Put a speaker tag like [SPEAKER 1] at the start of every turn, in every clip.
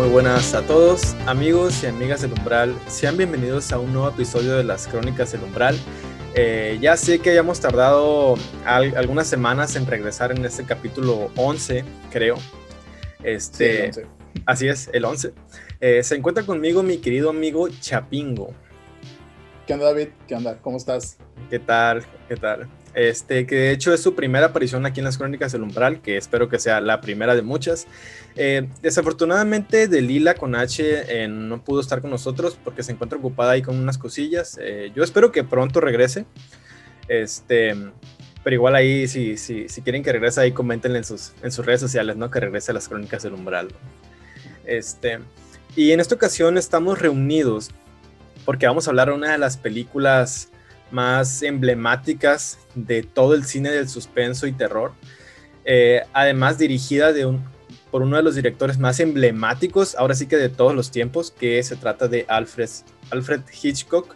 [SPEAKER 1] Muy buenas a todos, amigos y amigas del Umbral. Sean bienvenidos a un nuevo episodio de las Crónicas del Umbral. Eh, ya sé que hayamos tardado algunas semanas en regresar en este capítulo 11, creo. Este, Así es, el 11. Eh, se encuentra conmigo mi querido amigo Chapingo.
[SPEAKER 2] ¿Qué onda, David? ¿Qué onda? ¿Cómo estás?
[SPEAKER 1] ¿Qué tal? ¿Qué tal? Este, que de hecho es su primera aparición aquí en las Crónicas del Umbral, que espero que sea la primera de muchas. Eh, desafortunadamente, Delila con H eh, no pudo estar con nosotros porque se encuentra ocupada ahí con unas cosillas. Eh, yo espero que pronto regrese. Este, pero igual ahí, si, si, si quieren que regrese, ahí coméntenle en sus, en sus redes sociales, ¿no? Que regrese a las Crónicas del Umbral. Este, y en esta ocasión estamos reunidos porque vamos a hablar de una de las películas más emblemáticas de todo el cine del suspenso y terror. Eh, además dirigida de un, por uno de los directores más emblemáticos, ahora sí que de todos los tiempos, que se trata de Alfred, Alfred Hitchcock.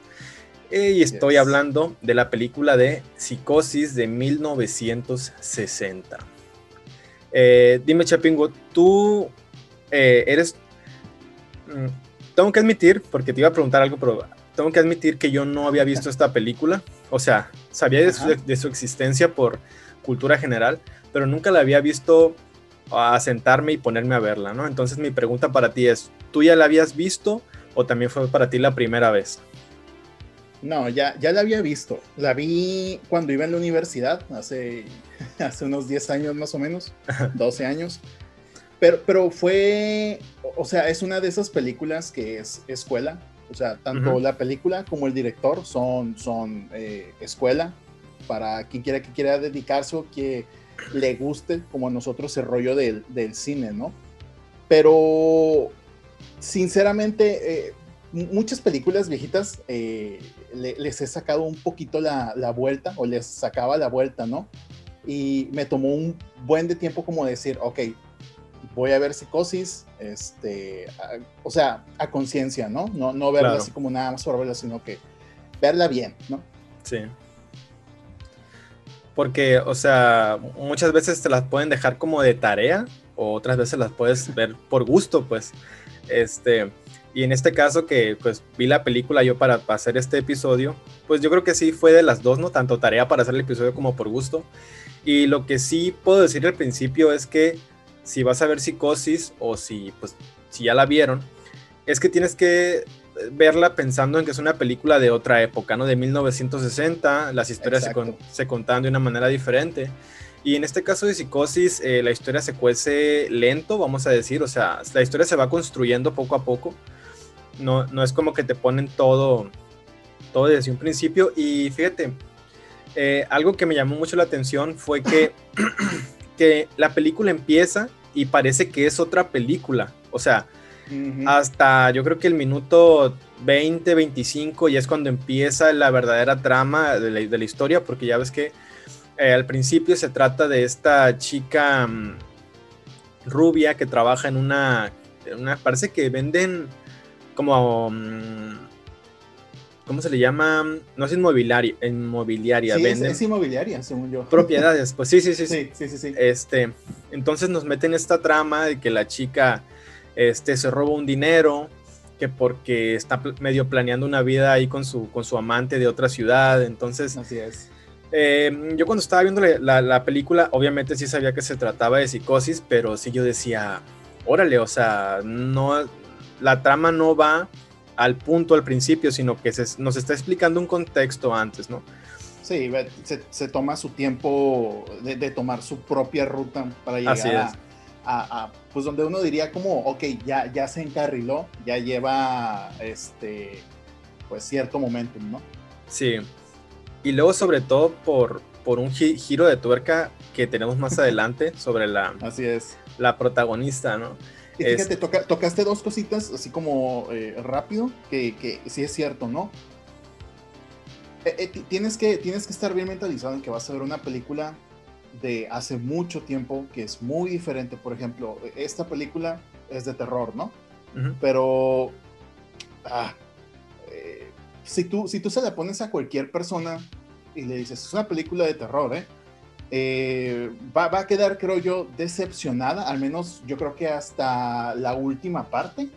[SPEAKER 1] Eh, y estoy hablando de la película de Psicosis de 1960. Eh, dime, Chapingo, tú eres... Mm, tengo que admitir, porque te iba a preguntar algo, pero tengo que admitir que yo no había visto esta película. O sea, sabía de su, existencia por cultura general, pero nunca la había visto a sentarme y ponerme a verla, ¿no? Entonces mi pregunta para ti es, ¿tú ya la habías visto o también fue para ti la primera vez?
[SPEAKER 2] No, ya, ya la había visto. La vi cuando iba en la universidad, hace, hace unos 10 años más o menos, 12 años. Pero, pero fue, o sea, es una de esas películas que es escuela, o sea, tanto la película como el director son, son eh, escuela para quien quiera que quiera dedicarse o que le guste, como a nosotros, el rollo del, del cine, ¿no? Pero, sinceramente, eh, muchas películas viejitas eh, les he sacado un poquito la, la, vuelta o les sacaba la vuelta, ¿no? Y me tomó un buen de tiempo como decir, ok, voy a ver psicosis, este, o sea, a conciencia, ¿no? ¿no? No verla así como nada más por verla, sino que verla bien, ¿no?
[SPEAKER 1] Sí. Porque, o sea, muchas veces te las pueden dejar como de tarea, o otras veces las puedes ver por gusto, pues. Este, y en este caso que pues vi la película yo para, para hacer este episodio, pues yo creo que sí fue de las dos, ¿no? Tanto tarea para hacer el episodio como por gusto. Y lo que sí puedo decir al principio es que si vas a ver Psicosis o si, pues, si ya la vieron, es que tienes que verla pensando en que es una película de otra época, ¿no? De 1960, las historias se, contaban de una manera diferente. Y en este caso de Psicosis, eh, la historia se cuece lento, vamos a decir, o sea, la historia se va construyendo poco a poco. No, no es como que te ponen todo, todo desde un principio. Y fíjate, eh, algo que me llamó mucho la atención fue que que la película empieza y parece que es otra película. O sea, hasta yo creo que el minuto 20, 25 y es cuando empieza la verdadera trama de la, historia, porque ya ves que eh, al principio se trata de esta chica mm, rubia que trabaja en una, en una, parece que venden como mm, ¿cómo se le llama? No es inmobiliaria, inmobiliaria.
[SPEAKER 2] Sí, es, inmobiliaria, según yo.
[SPEAKER 1] Propiedades, pues sí, sí, sí.
[SPEAKER 2] Sí, sí, sí, sí.
[SPEAKER 1] Este, entonces nos meten esta trama de que la chica este, se roba un dinero, que porque está medio planeando una vida ahí con su, con su amante de otra ciudad, entonces...
[SPEAKER 2] Así es.
[SPEAKER 1] Eh, yo cuando estaba viendo la, la, película, obviamente sí sabía que se trataba de psicosis, pero sí yo decía, órale, o sea, no, la trama no va al punto al principio, sino que se, nos está explicando un contexto antes, ¿no?
[SPEAKER 2] Sí, se, toma su tiempo de, tomar su propia ruta para llegar a, pues donde uno diría como, ok, ya, ya se encarriló, ya lleva, este, pues cierto momento, ¿no?
[SPEAKER 1] Sí, y luego sobre todo por, por un giro de tuerca que tenemos más adelante sobre la,
[SPEAKER 2] Así es.
[SPEAKER 1] la protagonista, ¿no?
[SPEAKER 2] Y fíjate, tocaste dos cositas así como eh, rápido, que, que, sí es cierto, ¿no? Eh, eh, tienes, que, tienes que estar bien mentalizado en que vas a ver una película de hace mucho tiempo que es muy diferente. Por ejemplo, esta película es de terror, ¿no? Pero ah, si, tú, si tú se la pones a cualquier persona y le dices, es una película de terror, ¿eh? Eh, va, va, a quedar, creo yo, decepcionada, al menos yo creo que hasta la última parte.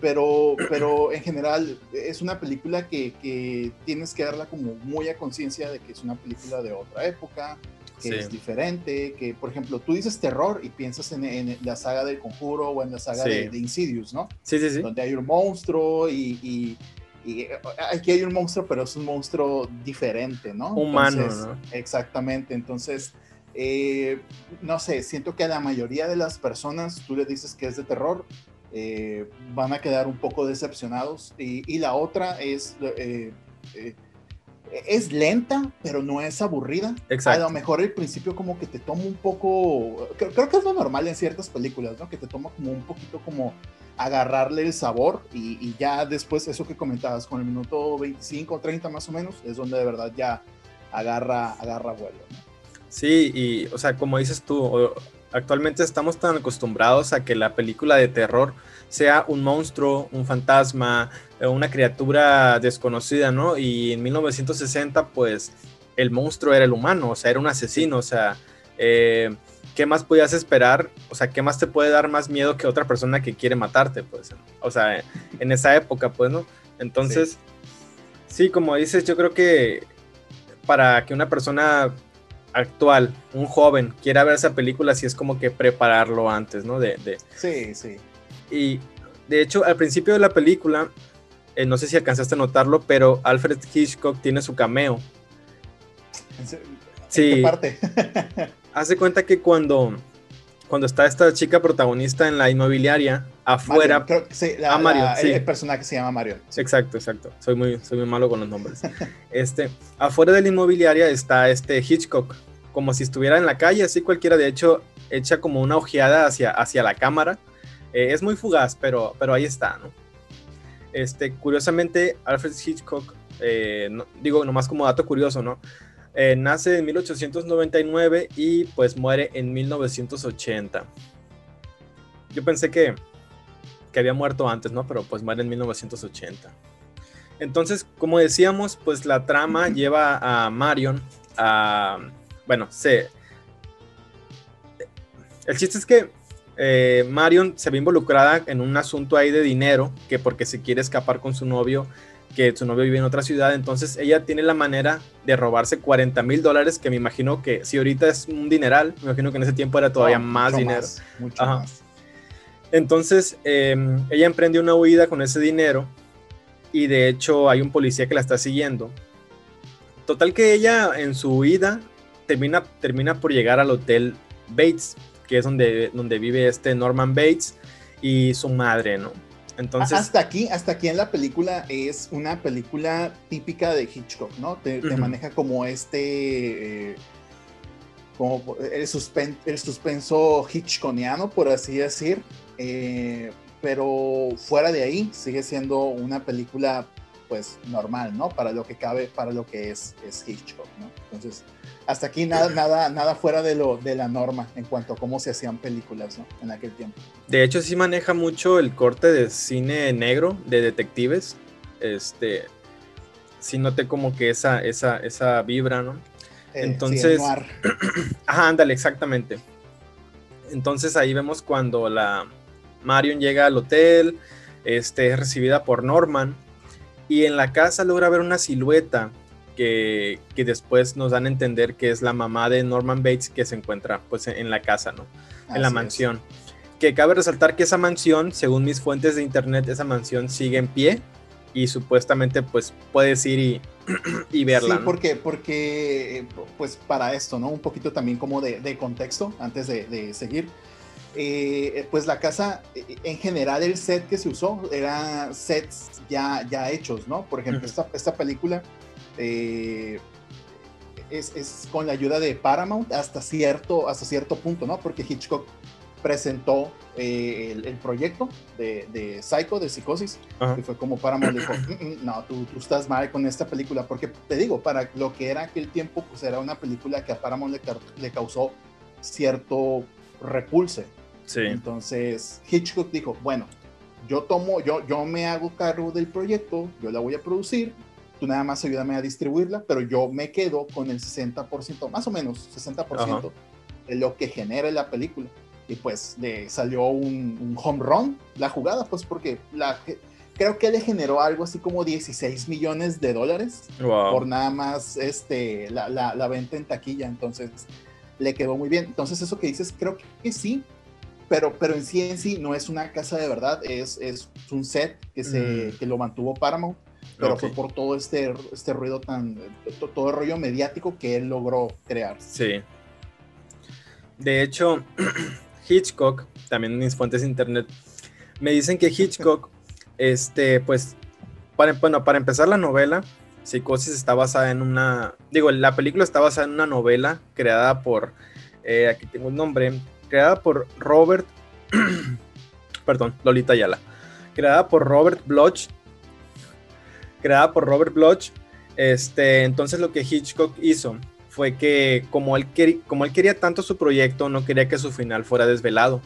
[SPEAKER 2] pero, pero en general es una película que, que tienes que darla como muy a conciencia de que es una película de otra época, que es diferente, que por ejemplo tú dices terror y piensas en, en la saga del conjuro o en la saga de, de, Insidious, ¿no?
[SPEAKER 1] Sí, sí, sí.
[SPEAKER 2] Donde hay un monstruo y, y, y, aquí hay un monstruo, pero es un monstruo diferente, ¿no?
[SPEAKER 1] Humano, ¿no?
[SPEAKER 2] Exactamente, entonces, eh, no sé, siento que a la mayoría de las personas tú le dices que es de terror, eh, van a quedar un poco decepcionados y, y la otra es... Eh, eh es lenta, pero no es aburrida.
[SPEAKER 1] Exacto.
[SPEAKER 2] A lo mejor el principio como que te toma un poco, creo, que es lo normal en ciertas películas, ¿no? Que te toma como un poquito como agarrarle el sabor y, ya después eso que comentabas con el minuto 25 o 30 más o menos es donde de verdad ya agarra, agarra vuelo. ¿no?
[SPEAKER 1] Sí, y o sea, como dices tú, actualmente estamos tan acostumbrados a que la película de terror sea un monstruo, un fantasma, eh, una criatura desconocida, ¿no? Y en 1960, pues el monstruo era el humano, o sea, era un asesino, o sea, eh, ¿qué más podías esperar? O sea, ¿qué más te puede dar más miedo que otra persona que quiere matarte? Pues, o sea, en esa época, pues, ¿no? Entonces, sí, sí como dices, yo creo que para que una persona actual, un joven, quiera ver esa película, sí es como que prepararlo antes, ¿no? De, de...
[SPEAKER 2] Sí, sí.
[SPEAKER 1] Y de hecho, al principio de la película, eh, no sé si alcanzaste a notarlo, pero Alfred Hitchcock tiene su cameo.
[SPEAKER 2] ¿En sí. parte?
[SPEAKER 1] hace cuenta que cuando, cuando está esta chica protagonista en la inmobiliaria, afuera.
[SPEAKER 2] creo que sí, la, a Mario, sí. El personaje se llama Mario.
[SPEAKER 1] Sí. Exacto, exacto. Soy muy, soy muy malo con los nombres. este, afuera de la inmobiliaria está este Hitchcock, como si estuviera en la calle, así cualquiera. De hecho, echa como una ojeada hacia, hacia la cámara eh, es muy fugaz, pero, pero ahí está, ¿no? Este, curiosamente, Alfred Hitchcock, eh, no, digo nomás como dato curioso, ¿no? Eh, nace en 1899 y pues muere en 1980. Yo pensé que, que había muerto antes, ¿no? Pero pues muere en 1980. Entonces, como decíamos, pues la trama lleva a Marion a... Bueno, sé. El chiste es que eh, Marion se ve involucrada en un asunto ahí de dinero, que porque se quiere escapar con su novio, que su novio vive en otra ciudad, entonces ella tiene la manera de robarse 40 mil dólares, que me imagino que si ahorita es un dineral, me imagino que en ese tiempo era todavía más dinero.
[SPEAKER 2] Más, mucho Ajá. más.
[SPEAKER 1] Entonces, eh, ella emprende una huida con ese dinero y de hecho hay un policía que la está siguiendo. Total que ella en su huida termina, termina por llegar al hotel Bates, que es donde, donde vive este Norman Bates y su madre, ¿no? Entonces,
[SPEAKER 2] hasta aquí, hasta aquí en la película es una película típica de Hitchcock, ¿no? Te, uh -huh. maneja como este, eh, como el, suspen el, suspenso hitchconiano, por así decir, eh, pero fuera de ahí sigue siendo una película, pues, normal, ¿no? Para lo que cabe, para lo que es, es Hitchcock, ¿no? Entonces, hasta aquí nada, nada, nada fuera de, lo, de la norma en cuanto a cómo se hacían películas ¿no? en aquel tiempo.
[SPEAKER 1] De hecho, sí maneja mucho el corte de cine negro, de detectives. Este, sí noté como que esa, esa, esa vibra, ¿no?
[SPEAKER 2] Eh,
[SPEAKER 1] Entonces,
[SPEAKER 2] sí,
[SPEAKER 1] ajá, ándale, exactamente. Entonces ahí vemos cuando la Marion llega al hotel, este, es recibida por Norman y en la casa logra ver una silueta que, que, después nos dan a entender que es la mamá de Norman Bates que se encuentra pues en la casa, ¿no? Así en la mansión. Es. Que cabe resaltar que esa mansión, según mis fuentes de internet, esa mansión sigue en pie y supuestamente pues puedes ir y, y verla.
[SPEAKER 2] Sí,
[SPEAKER 1] ¿no?
[SPEAKER 2] porque, porque pues para esto, ¿no? Un poquito también como de, de contexto antes de, de seguir. Eh, pues la casa, en general el set que se usó era sets ya, ya hechos, ¿no? Por ejemplo, uh -huh. esta, esta película eh, es, es, con la ayuda de Paramount hasta cierto, hasta cierto punto, ¿no? Porque Hitchcock presentó eh, el, el, proyecto de, de, Psycho, de Psicosis, Ajá. y fue como Paramount dijo, mm, mm, no, tú, tú, estás mal con esta película, porque te digo, para lo que era aquel tiempo, pues era una película que a Paramount le, le causó cierto repulse.
[SPEAKER 1] Sí.
[SPEAKER 2] Entonces Hitchcock dijo, bueno, yo tomo, yo, yo me hago cargo del proyecto, yo la voy a producir, tú nada más ayúdame a distribuirla, pero yo me quedo con el 60%, más o menos 60% de lo que genera la película. Y pues le salió un, home run la jugada, pues porque la, creo que le generó algo así como 16 millones de dólares por nada más este, la, la, la, venta en taquilla. Entonces le quedó muy bien. Entonces eso que dices, creo que sí, pero, pero en sí en sí no es una casa de verdad, es, es un set que, se, mm. que lo mantuvo Paramount pero fue por todo este, este ruido tan, todo el rollo mediático que él logró crear.
[SPEAKER 1] Sí. De hecho, Hitchcock, también mis fuentes de internet, me dicen que Hitchcock, este, pues, para, bueno, para empezar la novela, Psicosis está basada en una, digo, la película está basada en una novela creada por, eh, aquí tengo el nombre, creada por Robert, perdón, Lolita Ayala, creada por Robert Bloch creada por Robert Bloch. Este, entonces lo que Hitchcock hizo fue que como él, como él quería tanto su proyecto, no quería que su final fuera desvelado.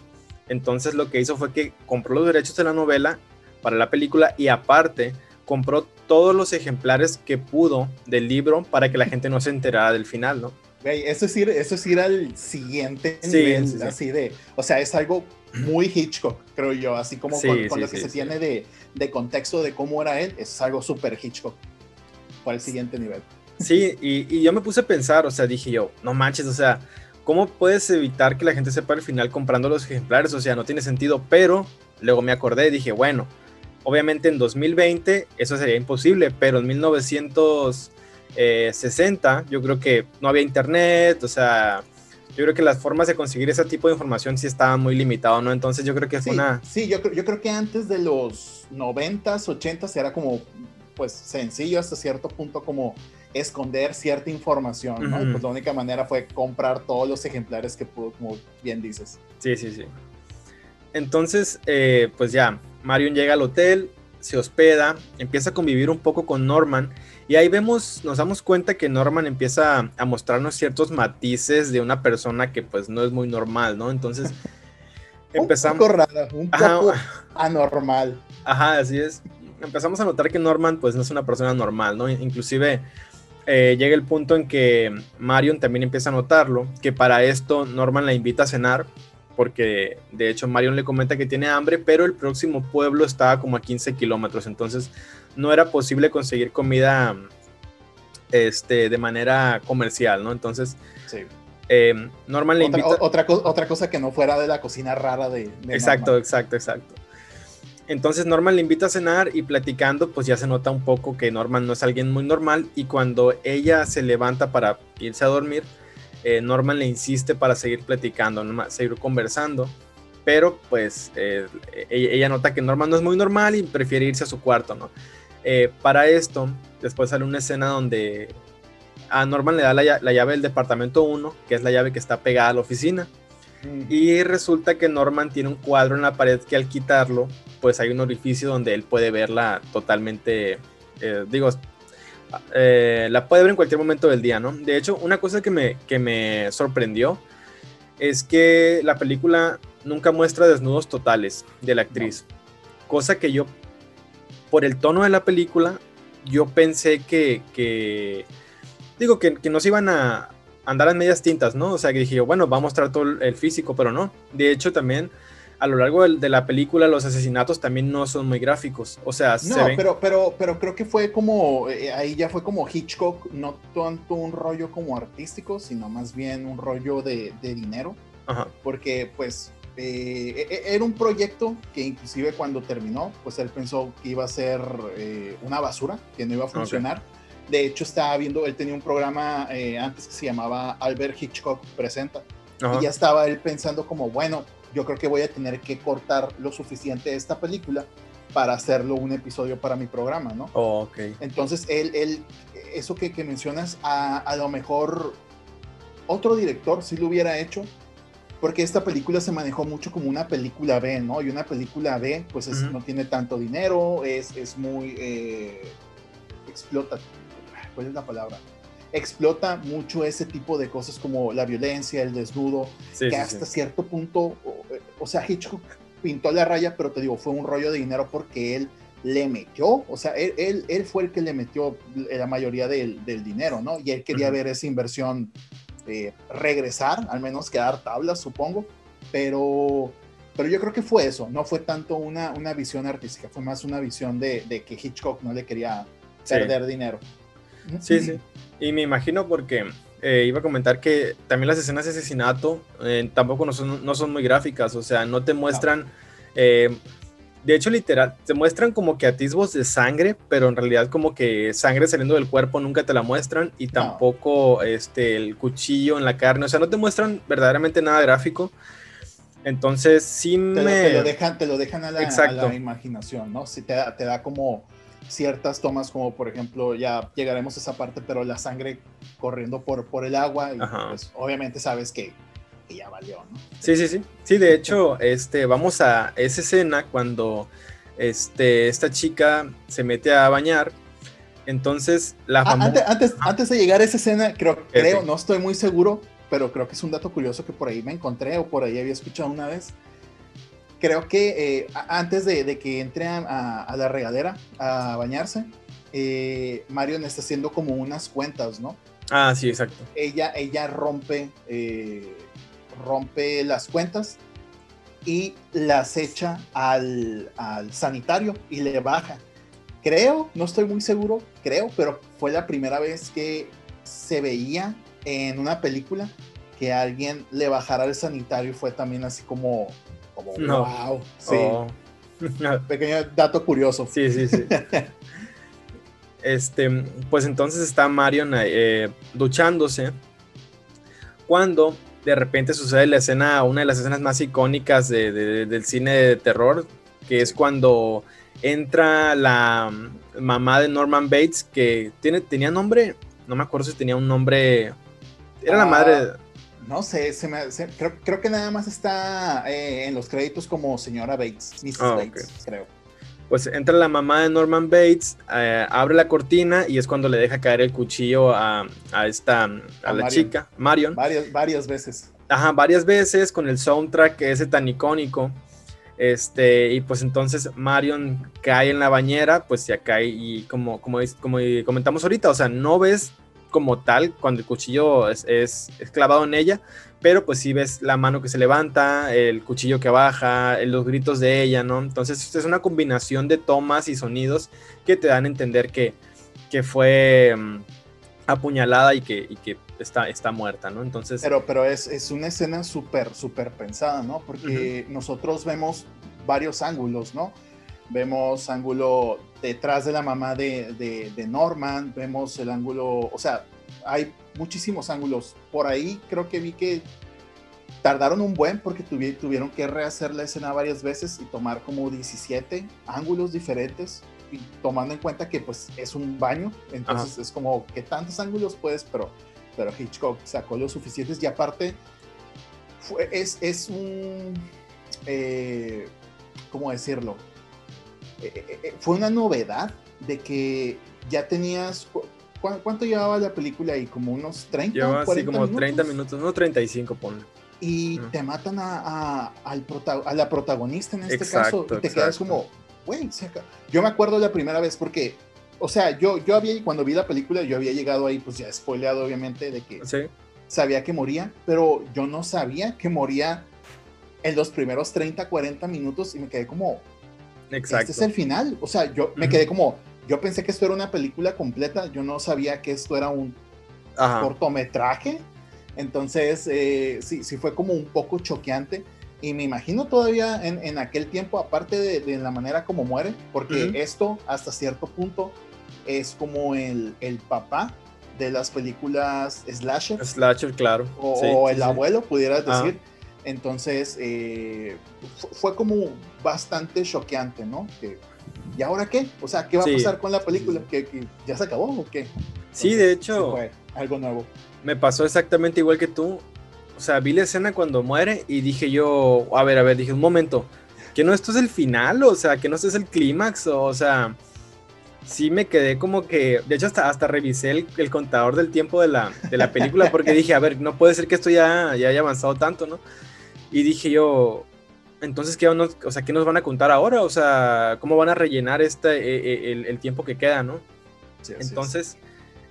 [SPEAKER 1] Entonces lo que hizo fue que compró los derechos de la novela para la película y aparte compró todos los ejemplares que pudo del libro para que la gente no se enterara del final, ¿no?
[SPEAKER 2] eso es ir, eso es ir al siguiente nivel, así de, o sea, es algo muy Hitchcock, creo yo, así como con, lo que se tiene de, de, contexto de cómo era él, es algo súper Hitchcock para el siguiente nivel.
[SPEAKER 1] Sí, y, y, yo me puse a pensar, o sea, dije yo, no manches, o sea, ¿cómo puedes evitar que la gente sepa el final comprando los ejemplares? O sea, no tiene sentido, pero luego me acordé y dije, bueno, obviamente en 2020 eso sería imposible, pero en 1960 yo creo que no había internet, o sea, yo creo que las formas de conseguir ese tipo de información sí estaban muy limitadas, ¿no? Entonces yo creo que fue una...
[SPEAKER 2] Sí, yo, yo creo que antes de los 90s, 80s era como, pues, sencillo hasta cierto punto como esconder cierta información, ¿no? pues la única manera fue comprar todos los ejemplares que pudo, como bien dices.
[SPEAKER 1] Sí, sí, sí. Entonces, eh, pues ya, Marion llega al hotel, se hospeda, empieza a convivir un poco con Norman y ahí vemos, nos damos cuenta que Norman empieza a mostrarnos ciertos matices de una persona que pues no es muy normal, ¿no? Entonces
[SPEAKER 2] empezamos... Un poco rara, un poco anormal.
[SPEAKER 1] Ajá, así es. Empezamos a notar que Norman pues no es una persona normal, ¿no? Inclusive eh, llega el punto en que Marion también empieza a notarlo, que para esto Norman la invita a cenar, porque de hecho Marion le comenta que tiene hambre, pero el próximo pueblo estaba como a 15 kilómetros, entonces no era posible conseguir comida este, de manera comercial, ¿no? Entonces, sí. eh, Norman le invita...
[SPEAKER 2] Otra, otra, cosa que no fuera de la cocina rara de...
[SPEAKER 1] exacto, exacto, exacto. Entonces Norman le invita a cenar y platicando, pues ya se nota un poco que Norman no es alguien muy normal y cuando ella se levanta para irse a dormir, eh, Norman le insiste para seguir platicando, seguir conversando pero pues eh, ella, nota que Norman no es muy normal y prefiere irse a su cuarto, ¿no? Eh, para esto, después sale una escena donde a Norman le da la, llave del departamento 1, que es la llave que está pegada a la oficina. Mm. Y resulta que Norman tiene un cuadro en la pared que al quitarlo, pues hay un orificio donde él puede verla totalmente, eh, digo, eh, la puede ver en cualquier momento del día, ¿no? De hecho, una cosa que me, que me sorprendió es que la película nunca muestra desnudos totales de la actriz. Cosa que yo por el tono de la película, yo pensé que, digo, que, que, nos iban a andar en medias tintas, ¿no? O sea, que dije, bueno, va a mostrar todo el físico, pero no. De hecho, también a lo largo de, la película los asesinatos también no son muy gráficos. O sea,
[SPEAKER 2] no, pero, pero, pero creo que fue como, eh, ahí ya fue como Hitchcock, no tanto un rollo como artístico, sino más bien un rollo de, de dinero. Ajá. Porque pues eh, e, e, era un proyecto que inclusive cuando terminó, pues él pensó que iba a ser eh, una basura, que no iba a funcionar. De hecho, estaba viendo, él tenía un programa eh, antes que se llamaba Albert Hitchcock Presenta. Y ya estaba él pensando como, bueno, yo creo que voy a tener que cortar lo suficiente de esta película para hacerlo un episodio para mi programa, ¿no?
[SPEAKER 1] Oh,
[SPEAKER 2] Entonces, él, él eso que, que mencionas, a, a, lo mejor otro director sí lo hubiera hecho, porque esta película se manejó mucho como una película B, ¿no? Y una película B, pues no tiene tanto dinero, es, es muy... Eh, explota, ¿cuál es la palabra? Explota mucho ese tipo de cosas como la violencia, el desnudo, que hasta cierto punto, o, sea, Hitchcock pintó la raya, pero te digo, fue un rollo de dinero porque él le metió, o sea, él, él, fue el que le metió la mayoría del, del dinero, ¿no? Y él quería ver esa inversión eh, regresar, al menos quedar tablas, supongo, pero, pero yo creo que fue eso, no fue tanto una, una visión artística, fue más una visión de, de que Hitchcock no le quería perder dinero.
[SPEAKER 1] Sí, sí, y me imagino porque eh, iba a comentar que también las escenas de asesinato eh, tampoco no son, no son, muy gráficas, o sea, no te muestran... De hecho, literal, te muestran como que atisbos de sangre, pero en realidad como que sangre saliendo del cuerpo nunca te la muestran y tampoco este, el cuchillo en la carne, o sea, no te muestran verdaderamente nada gráfico. Entonces sí
[SPEAKER 2] te
[SPEAKER 1] me...
[SPEAKER 2] Lo, te, lo dejan, te lo dejan a la, imaginación, ¿no? Si te da, te da como ciertas tomas, como por ejemplo, ya llegaremos a esa parte, pero la sangre corriendo por, por el agua, y pues, obviamente sabes que y ya valió, ¿no?
[SPEAKER 1] Sí, sí, sí. Sí, de hecho, este, vamos a esa escena cuando este, esta chica se mete a bañar. Entonces, la
[SPEAKER 2] ah, antes, antes, de llegar a esa escena, creo, creo, no estoy muy seguro, pero creo que es un dato curioso que por ahí me encontré o por ahí había escuchado una vez. Creo que eh, antes de, que entre a, la regadera a bañarse, eh, Marion está haciendo como unas cuentas, ¿no?
[SPEAKER 1] Ah, sí, exacto.
[SPEAKER 2] Ella, ella rompe eh, rompe las cuentas y las echa al, sanitario y le baja. Creo, no estoy muy seguro, creo, pero fue la primera vez que se veía en una película que alguien le bajara al sanitario y fue también así como, como wow. Sí. Oh. Pequeño dato curioso.
[SPEAKER 1] Sí, sí, sí. este, pues entonces está Marion eh, duchándose cuando de repente sucede la escena, una de las escenas más icónicas del cine de terror, que es cuando entra la mamá de Norman Bates, que tiene, tenía nombre, no me acuerdo si tenía un nombre, era la ah, madre...
[SPEAKER 2] No sé, creo, que nada más está eh, en los créditos como señora Bates, Mrs. Ah, Bates, creo
[SPEAKER 1] pues entra la mamá de Norman Bates, eh, abre la cortina y es cuando le deja caer el cuchillo a, esta, a, la chica, Marion.
[SPEAKER 2] Varias, varias veces.
[SPEAKER 1] Ajá, varias veces con el soundtrack ese tan icónico. Este, y pues entonces Marion cae en la bañera, pues ya cae y como, como, como comentamos ahorita, o sea, no ves como tal cuando el cuchillo es, es, clavado en ella, pero pues sí ves la mano que se levanta, el cuchillo que baja, los gritos de ella, ¿no? Entonces es una combinación de tomas y sonidos que te dan a entender que, que fue mm, apuñalada y que, y que está, está muerta, ¿no? Entonces...
[SPEAKER 2] Pero, pero es, es una escena súper, súper pensada, ¿no? Porque nosotros vemos varios ángulos, ¿no? Vemos ángulo detrás de la mamá de, de, Norman, vemos el ángulo, o sea, hay muchísimos ángulos. Por ahí creo que vi que tardaron un buen porque tuvieron que rehacer la escena varias veces y tomar como 17 ángulos diferentes y tomando en cuenta que pues es un baño, entonces es como que tantos ángulos puedes, pero, pero Hitchcock sacó los suficientes y aparte fue, es, es un, eh, ¿cómo decirlo? Eh, eh, eh, fue una novedad de que ya tenías. ¿Cuánto llevaba la película ahí? ¿Como unos 30?
[SPEAKER 1] Llevaba así como 30 minutos, no 35, ponle.
[SPEAKER 2] Y te matan a, al a, la protagonista en este caso. Y te quedas como, güey, yo me acuerdo la primera vez porque, o sea, yo, yo había, cuando vi la película, yo había llegado ahí, pues ya spoileado, obviamente, de que sabía que moría, pero yo no sabía que moría en los primeros 30, 40 minutos y me quedé como, Exacto. Este es el final. O sea, yo me quedé como, yo pensé que esto era una película completa, yo no sabía que esto era un cortometraje. Entonces, eh, sí, sí fue como un poco choqueante. Y me imagino todavía en, aquel tiempo, aparte de, la manera como muere, porque esto hasta cierto punto es como el, el papá de las películas slasher.
[SPEAKER 1] Slasher, claro.
[SPEAKER 2] O, el abuelo, pudieras decir. Entonces, eh, fue como bastante choqueante, ¿no? ¿Y ahora qué? O sea, ¿qué va a pasar con la película? ¿Que, ya se acabó o qué?
[SPEAKER 1] sí, de hecho.
[SPEAKER 2] Fue algo nuevo.
[SPEAKER 1] Me pasó exactamente igual que tú. O sea, vi la escena cuando muere y dije yo, a ver, a ver, dije, un momento, que no esto es el final, o sea, que no esto es el clímax, o, sea, sí me quedé como que, de hecho hasta, hasta revisé el, contador del tiempo de la, de la película porque dije, a ver, no puede ser que esto ya, ya haya avanzado tanto, ¿no? Y dije yo, entonces, ¿qué nos, o sea, ¿qué nos van a contar ahora? O sea, ¿cómo van a rellenar este, eh, eh, el, tiempo que queda, no? entonces,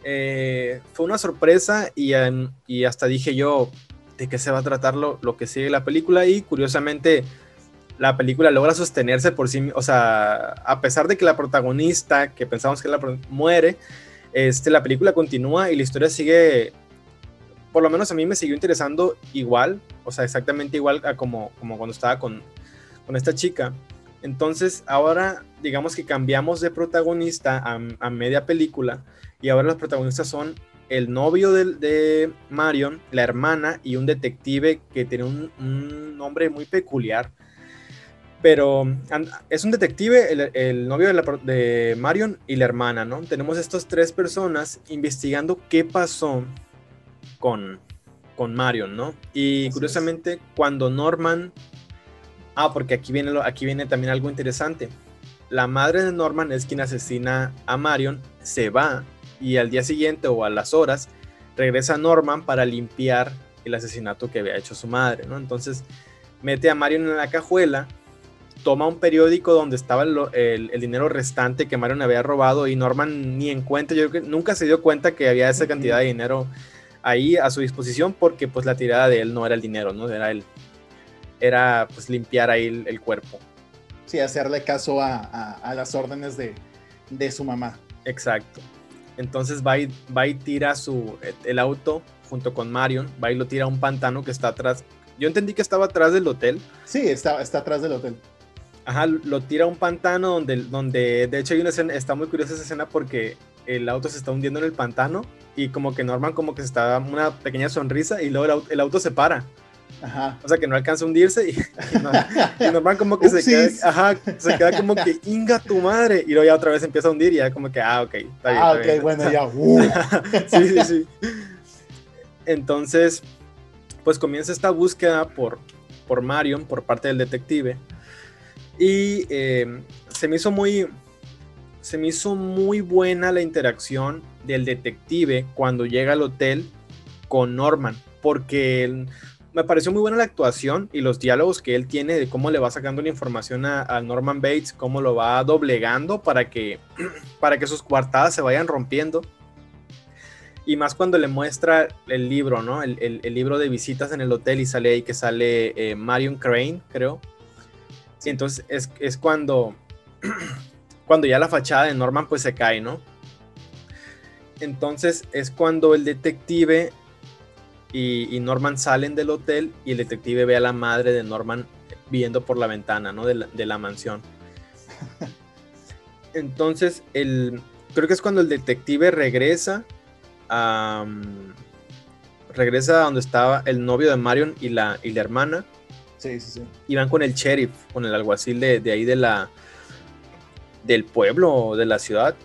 [SPEAKER 1] eh, fue una sorpresa y, y, hasta dije yo de qué se va a tratar lo, lo, que sigue la película y curiosamente la película logra sostenerse por sí, o sea, a pesar de que la protagonista, que pensamos que la muere, este, la película continúa y la historia sigue, por lo menos a mí me siguió interesando igual, o sea, exactamente igual a como, como cuando estaba con, con esta chica. Entonces, ahora digamos que cambiamos de protagonista a, media película y ahora los protagonistas son el novio de, de Marion, la hermana y un detective que tiene un, un nombre muy peculiar pero es un detective, el, novio de, Marion y la hermana, ¿no? Tenemos estas tres personas investigando qué pasó con, con Marion, ¿no? Y curiosamente, cuando Norman... Ah, porque aquí viene, aquí viene también algo interesante. La madre de Norman es quien asesina a Marion, se va y al día siguiente o a las horas regresa Norman para limpiar el asesinato que había hecho su madre, ¿no? Entonces mete a Marion en la cajuela toma un periódico donde estaba el, dinero restante que Marion había robado y Norman ni en cuenta, yo creo que nunca se dio cuenta que había esa cantidad de dinero ahí a su disposición porque pues la tirada de él no era el dinero, ¿no? Era el, era pues limpiar ahí el, cuerpo.
[SPEAKER 2] Sí, hacerle caso a, las órdenes de, su mamá.
[SPEAKER 1] Exacto. Entonces va y, va y tira su, el auto junto con Marion, va y lo tira a un pantano que está atrás. Yo entendí que estaba atrás del hotel.
[SPEAKER 2] Sí, está, está atrás del hotel.
[SPEAKER 1] Ajá, lo tira a un pantano donde, donde de hecho hay una escena, está muy curiosa esa escena porque el auto se está hundiendo en el pantano y como que Norman como que se está dando una pequeña sonrisa y luego el auto, se para. Ajá. O sea que no alcanza a hundirse y, Norman como que se queda, ajá, se queda como que inga tu madre y luego ya otra vez empieza a hundir y ya como que, ah, ok,
[SPEAKER 2] está bien. Ah, ok, bueno, ya. Uh.
[SPEAKER 1] sí, sí, sí. Entonces, pues comienza esta búsqueda por, por Marion, por parte del detective y em, se me hizo muy. Se me hizo muy buena la interacción del detective cuando llega al hotel con Norman. Porque me pareció muy buena la actuación y los diálogos que él tiene de cómo le va sacando la información a, Norman Bates, cómo lo va doblegando para que, para que sus coartadas se vayan rompiendo. Y más cuando le muestra el libro, ¿no? El, libro de visitas en el hotel y sale ahí que sale eh, Marion Crane, creo, y entonces es, cuando, cuando ya la fachada de Norman pues se cae, ¿no? Entonces es cuando el detective y, Norman salen del hotel y el detective ve a la madre de Norman viendo por la ventana, ¿no? De la, mansión. Entonces, el, creo que es cuando el detective regresa a... regresa a donde estaba el novio de Marion y la, y la hermana
[SPEAKER 2] Sí, sí, sí.
[SPEAKER 1] Iban con el sheriff, con el alguacil de, de ahí de la del pueblo o de la ciudad.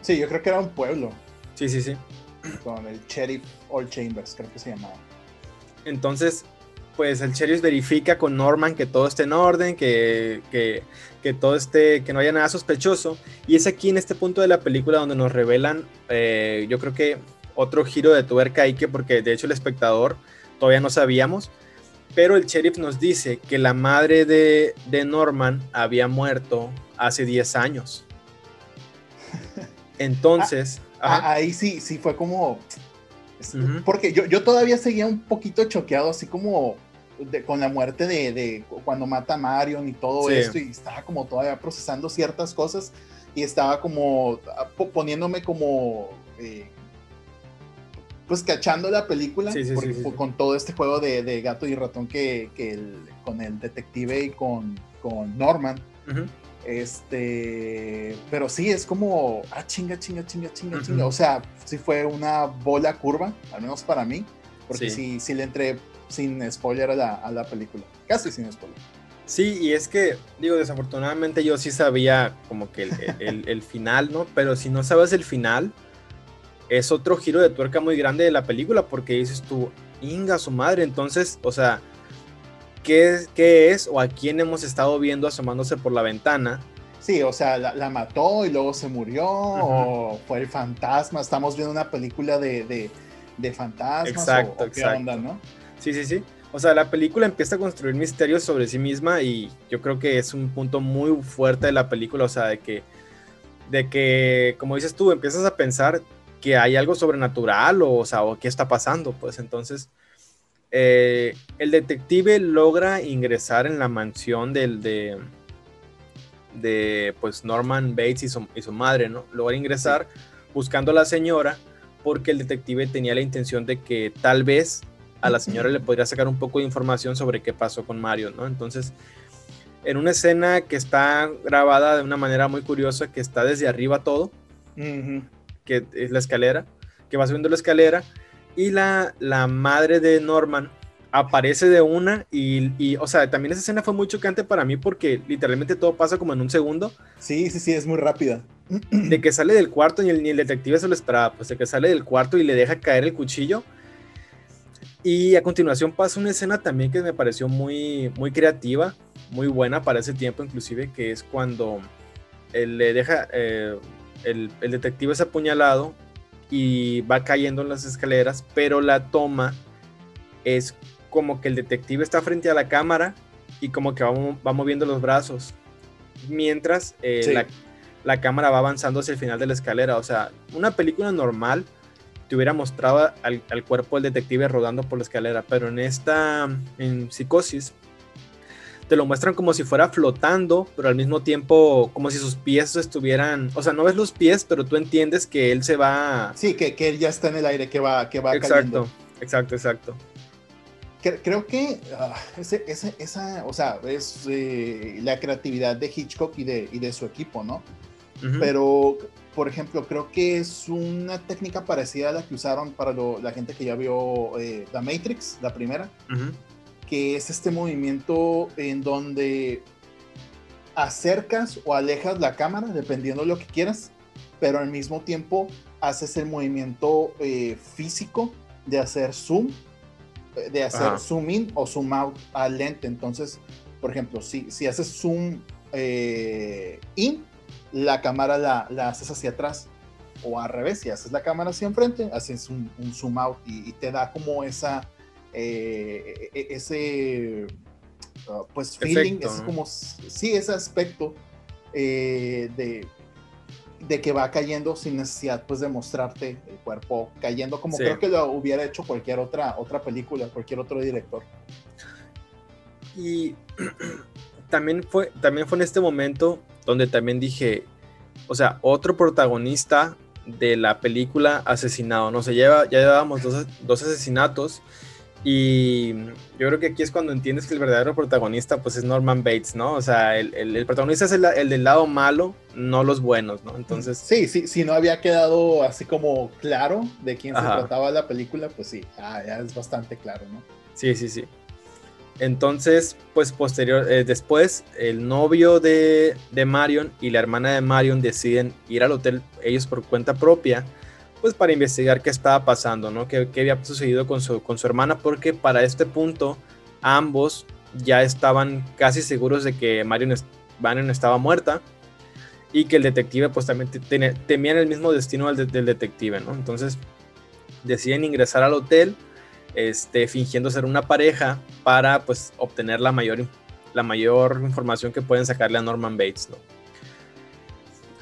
[SPEAKER 2] Sí, yo creo que era un pueblo.
[SPEAKER 1] Sí, sí, sí.
[SPEAKER 2] Con el sheriff All Chambers, creo que se llamaba.
[SPEAKER 1] Entonces, pues el sheriff verifica con Norman que todo esté en orden, que, que, que, todo esté, que no haya nada sospechoso. Y es aquí en este punto de la película donde nos revelan, eh, yo creo que otro giro de tuerca hay que, porque de hecho el espectador todavía no sabíamos, pero el sheriff nos dice que la madre de, Norman había muerto hace 10 años. Entonces...
[SPEAKER 2] Ah, ah, ahí sí, sí fue como... Porque yo, yo, todavía seguía un poquito choqueado, así como con la muerte de, cuando mata a Marion y todo esto, y estaba como todavía procesando ciertas cosas y estaba como ah, poniéndome como... Eh, pues cachando la película con todo este juego de, gato y ratón que, con el detective y con, con Norman. Este, pero sí, es como, ah, chinga, chinga, chinga, chinga, chinga. O sea, sí fue una bola curva, al menos para mí, porque sí, sí, le entré sin spoiler a la, a la película, casi sin spoiler.
[SPEAKER 1] Sí, y es que, digo, desafortunadamente yo sí sabía como que el, el final, ¿no? Pero si no sabes el final, es otro giro de tuerca muy grande de la película porque dices tú, inga su madre, entonces, o sea, ¿qué, qué es o a quién hemos estado viendo asomándose por la ventana?
[SPEAKER 2] Sí, o sea, la, mató y luego se murió, o fue el fantasma, estamos viendo una película de, de, fantasmas,
[SPEAKER 1] exacto, ¿qué onda, no? Sí, sí, sí. o sea, la película empieza a construir misterios sobre sí misma y yo creo que es un punto muy fuerte de la película, o sea, de que, de que, como dices tú, empiezas a pensar que hay algo sobrenatural o, o sea, o qué está pasando, pues entonces eh, el detective logra ingresar en la mansión del, de, de pues Norman Bates y su, y su madre, ¿no? Logra ingresar buscando a la señora porque el detective tenía la intención de que tal vez a la señora le podría sacar un poco de información sobre qué pasó con Mario, ¿no? Entonces, en una escena que está grabada de una manera muy curiosa, que está desde arriba todo, que es la escalera, que va subiendo la escalera, y la, la madre de Norman aparece de una y, y, o sea, también esa escena fue muy chocante para mí porque literalmente todo pasa como en un segundo.
[SPEAKER 2] Sí, sí, sí, es muy rápida.
[SPEAKER 1] De que sale del cuarto y el, ni el detective se lo esperaba, pues de que sale del cuarto y le deja caer el cuchillo y a continuación pasa una escena también que me pareció muy, muy creativa, muy buena para ese tiempo inclusive, que es cuando él le deja, eh, el, el, detective es apuñalado y va cayendo en las escaleras, pero la toma es como que el detective está frente a la cámara y como que va, va moviendo los brazos, mientras eh, sí. la, la cámara va avanzando hacia el final de la escalera. O sea, una película normal te hubiera mostrado al, al, cuerpo del detective rodando por la escalera, pero en esta, en psicosis, te lo muestran como si fuera flotando, pero al mismo tiempo como si sus pies estuvieran, o sea, no ves los pies, pero tú entiendes que él se va...
[SPEAKER 2] Sí, que, que él ya está en el aire, que va, que va
[SPEAKER 1] exacto, cayendo. Exacto, exacto.
[SPEAKER 2] Creo que uh, ese, ese, esa, o sea, es eh, la creatividad de Hitchcock y de, y de su equipo, ¿no? Uh -huh. Pero por ejemplo, creo que es una técnica parecida a la que usaron para lo, la gente que ya vio eh, la Matrix, la primera, uh -huh. Que es este movimiento en donde acercas o alejas la cámara, dependiendo de lo que quieras, pero al mismo tiempo haces el movimiento eh, físico de hacer zoom, de hacer Ajá. zoom in o zoom out al lente. Entonces, por ejemplo, si, si haces zoom eh, in, la cámara la, la, haces hacia atrás o al revés, si haces la cámara hacia enfrente, haces un, un zoom out y, y, te da como esa, eh, e, e, ese, uh, pues, feeling, Efecto, es ¿no? como, sí, ese aspecto eh, de, de que va cayendo sin necesidad, pues, de mostrarte el cuerpo cayendo, como sí. creo que lo hubiera hecho cualquier otra, otra película, cualquier otro director.
[SPEAKER 1] Y también fue, también fue en este momento donde también dije, o sea, otro protagonista de la película asesinado, no sé, ya, ya llevábamos dos, dos, asesinatos y yo creo que aquí es cuando entiendes que el verdadero protagonista pues es Norman Bates, ¿no? O sea, el, el, el protagonista es el, el, del lado malo, no los buenos, ¿no? Entonces...
[SPEAKER 2] Sí, sí, si no había quedado así como claro de quién Ajá. se trataba la película, pues sí, ah, ya es bastante claro, ¿no?
[SPEAKER 1] Sí, sí, sí. Entonces, pues posterior, eh, después el novio de, de, Marion y la hermana de Marion deciden ir al hotel ellos por cuenta propia, pues para investigar qué estaba pasando, ¿no? Qué, había sucedido con su, con su hermana, porque para este punto ambos ya estaban casi seguros de que Marion, Marion estaba muerta y que el detective pues también temían el mismo destino del, del detective, ¿no? Entonces deciden ingresar al hotel este, fingiendo ser una pareja para pues obtener la mayor, la mayor información que pueden sacarle a Norman Bates. ¿no?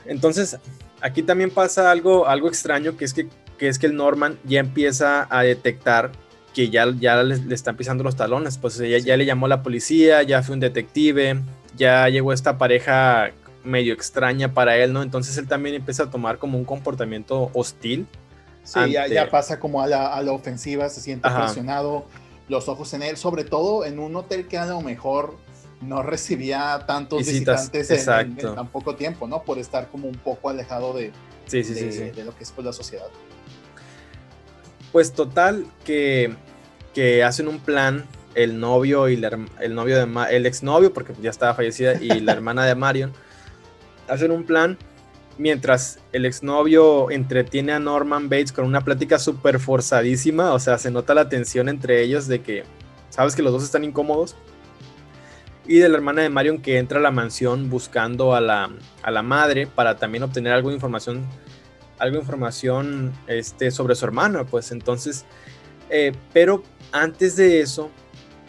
[SPEAKER 1] Entonces, aquí también pasa algo, algo extraño, que es que, que, es que el Norman ya empieza a detectar que ya, ya le, le están pisando los talones, pues ya, ya le llamó la policía, ya fue un detective, ya llegó esta pareja medio extraña para él, ¿no? Entonces él también empieza a tomar como un comportamiento hostil
[SPEAKER 2] Sí, ya, ya, pasa como a la, a la ofensiva, se siente Ajá. presionado, los ojos en él, sobre todo en un hotel que a lo mejor no recibía tantos Visitas, visitantes en, en, en, tan poco tiempo, ¿no? Por estar como un poco alejado de,
[SPEAKER 1] sí, sí,
[SPEAKER 2] de,
[SPEAKER 1] sí,
[SPEAKER 2] de lo que es pues, la sociedad.
[SPEAKER 1] Pues total, que, que hacen un plan el novio y la, el novio de el exnovio, porque ya estaba fallecida, y la hermana de Marion, hacen un plan mientras el exnovio entretiene a Norman Bates con una plática súper forzadísima, o sea, se nota la tensión entre ellos de que, sabes que los dos están incómodos, y de la hermana de Marion que entra a la mansión buscando a la, a la madre para también obtener algo de información, algo de información este, sobre su hermana, pues entonces, eh, pero antes de eso,